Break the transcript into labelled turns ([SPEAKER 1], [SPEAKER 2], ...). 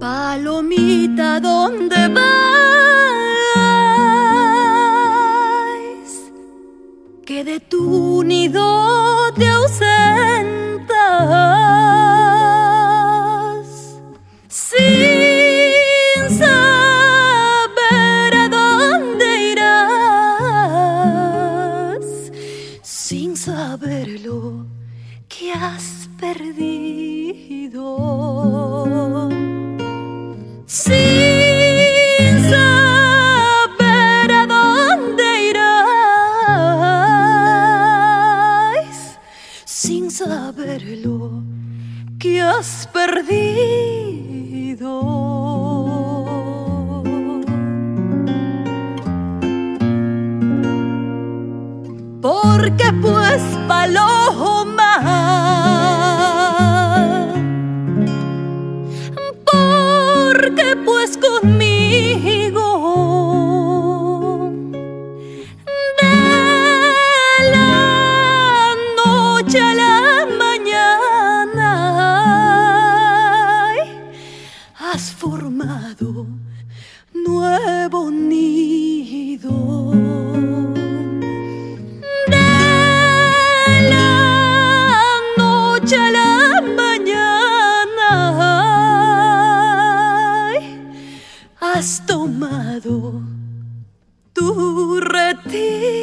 [SPEAKER 1] Palomita, ¿dónde vas? que de tu nido te ausentas. Sin saber a dónde irás, sin saber lo que has perdido. lo que has perdido. Porque pues paloma, porque pues conmigo. Formado nuevo nido. De la noche a la mañana has tomado tu retiro.